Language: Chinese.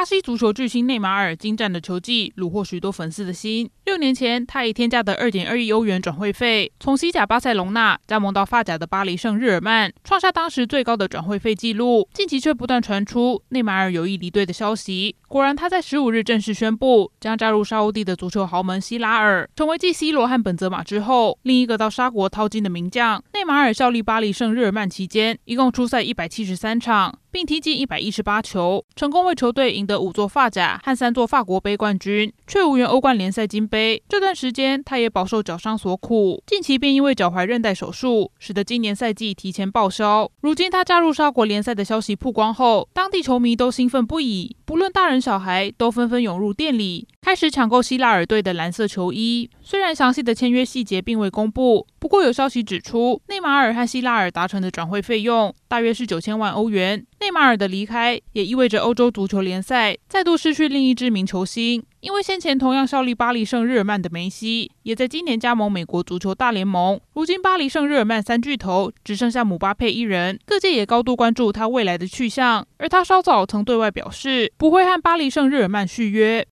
巴西足球巨星内马尔精湛的球技虏获许多粉丝的心。六年前，他以天价的二点二亿欧元转会费，从西甲巴塞隆纳加盟到法甲的巴黎圣日耳曼，创下当时最高的转会费纪录。近期却不断传出内马尔有意离队的消息。果然，他在十五日正式宣布将加入沙乌地的足球豪门希拉尔，成为继 C 罗和本泽马之后另一个到沙国淘金的名将。内马尔效力巴黎圣日耳曼期间，一共出赛一百七十三场，并踢进一百一十八球，成功为球队赢得五座法甲和三座法国杯冠军，却无缘欧冠联赛金杯。这段时间，他也饱受脚伤所苦，近期便因为脚踝韧带手术，使得今年赛季提前报销。如今他加入沙国联赛的消息曝光后，当地球迷都兴奋不已，不论大人小孩都纷纷涌入店里，开始抢购希拉尔队的蓝色球衣。虽然详细的签约细节并未公布，不过有消息指出，内马尔和希拉尔达成的转会费用大约是九千万欧元。内马尔的离开也意味着欧洲足球联赛再度失去另一知名球星。因为先前同样效力巴黎圣日耳曼的梅西，也在今年加盟美国足球大联盟。如今巴黎圣日耳曼三巨头只剩下姆巴佩一人，各界也高度关注他未来的去向。而他稍早曾对外表示，不会和巴黎圣日耳曼续约。